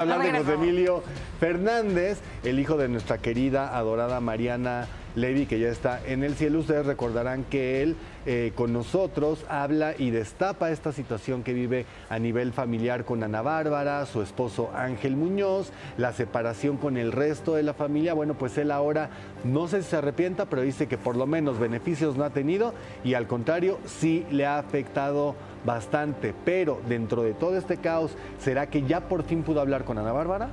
Hablar de José Emilio Fernández, el hijo de nuestra querida, adorada Mariana Levy, que ya está en el cielo. Ustedes recordarán que él eh, con nosotros habla y destapa esta situación que vive a nivel familiar con Ana Bárbara, su esposo Ángel Muñoz, la separación con el resto de la familia. Bueno, pues él ahora no sé si se arrepienta, pero dice que por lo menos beneficios no ha tenido y al contrario sí le ha afectado bastante. Pero dentro de todo este caos, ¿será que ya por fin pudo hablar con Ana Bárbara?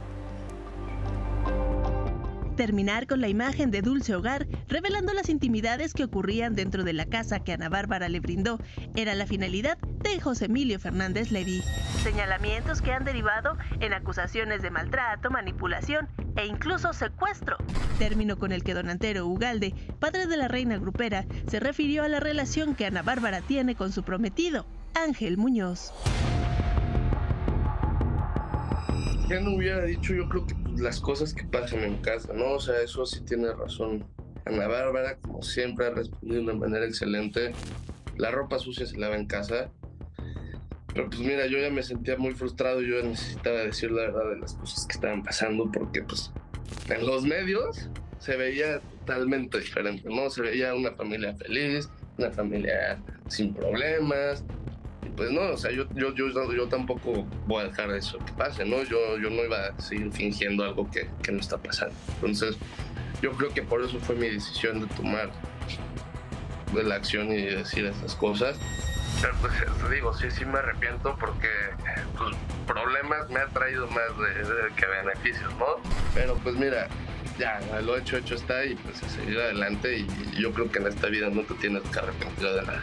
Terminar con la imagen de Dulce Hogar, revelando las intimidades que ocurrían dentro de la casa que Ana Bárbara le brindó, era la finalidad de José Emilio Fernández Levy. Señalamientos que han derivado en acusaciones de maltrato, manipulación e incluso secuestro. Término con el que don Antero Ugalde, padre de la reina grupera, se refirió a la relación que Ana Bárbara tiene con su prometido, Ángel Muñoz. Ya no hubiera dicho, yo creo que las cosas que pasan en casa, ¿no? O sea, eso sí tiene razón. Ana Bárbara, como siempre, ha respondido de manera excelente. La ropa sucia se lava en casa. Pero pues mira, yo ya me sentía muy frustrado, yo necesitaba decir la verdad de las cosas que estaban pasando, porque pues en los medios se veía totalmente diferente, ¿no? Se veía una familia feliz, una familia sin problemas, pues no, o sea, yo, yo, yo, yo tampoco voy a dejar eso que pase, ¿no? Yo, yo no iba a seguir fingiendo algo que, que no está pasando. Entonces, yo creo que por eso fue mi decisión de tomar de la acción y decir esas cosas. Pero pues te digo, sí, sí me arrepiento porque pues, problemas me ha traído más de, que beneficios, ¿no? Pero pues mira, ya, lo hecho, hecho está y pues a seguir adelante y yo creo que en esta vida nunca tienes que arrepentir de nada.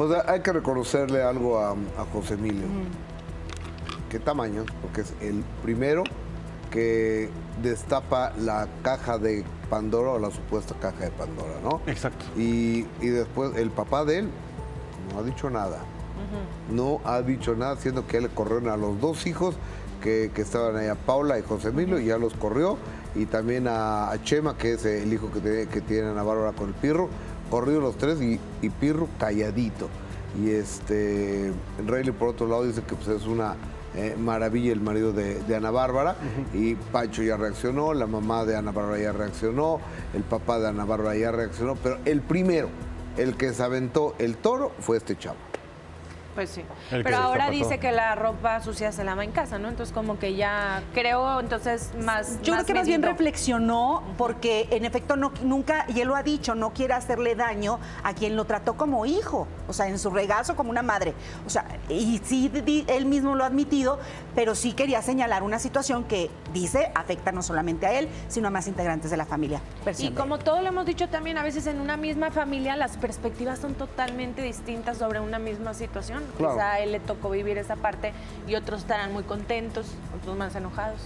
Pues hay que reconocerle algo a, José Emilio. ¿Qué tamaño? Porque es el primero que destapa la caja de Pandora o la supuesta caja de Pandora, ¿no? Exacto. Y, después el papá de él no ha dicho nada. No ha dicho nada, siendo que él le corrió a los dos hijos que, estaban ahí, a Paula y José Emilio, y ya los corrió. Y también a, Chema, que es el hijo que, tiene, que tiene Ana Bárbara con el Pirro corrido los tres y, Pirro calladito. Y este, Rayleigh por otro lado dice que pues, es una eh, maravilla el marido de, Ana Bárbara y Pancho ya reaccionó, la mamá de Ana Bárbara ya reaccionó, el papá de Ana Bárbara ya reaccionó, pero el primero, el que se aventó el toro fue este chavo. Pues sí. Pero ahora dice que la ropa sucia se lava en casa, ¿no? Entonces como que ya creo, entonces más... Yo creo que más bien reflexionó porque en efecto no, nunca, y él lo ha dicho, no quiere hacerle daño a quien lo trató como hijo, o sea, en su regazo como una madre. O sea, y sí, él mismo lo ha admitido, pero sí quería señalar una situación que dice afecta no solamente a él, sino a más integrantes de la familia. Y como todo lo hemos dicho también, a veces en una misma familia las perspectivas son totalmente distintas sobre una misma situación. Quizá a él le tocó vivir esa parte y otros estarán muy contentos, otros más enojados.